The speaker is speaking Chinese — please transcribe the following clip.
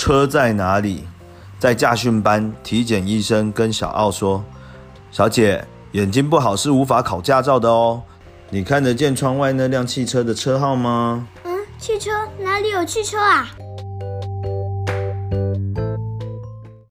车在哪里？在驾训班体检。医生跟小奥说：「小姐，眼睛不好，是无法考驾照的哦。你看得见窗外那辆汽车的车号吗？」嗯，汽车哪里有汽车啊？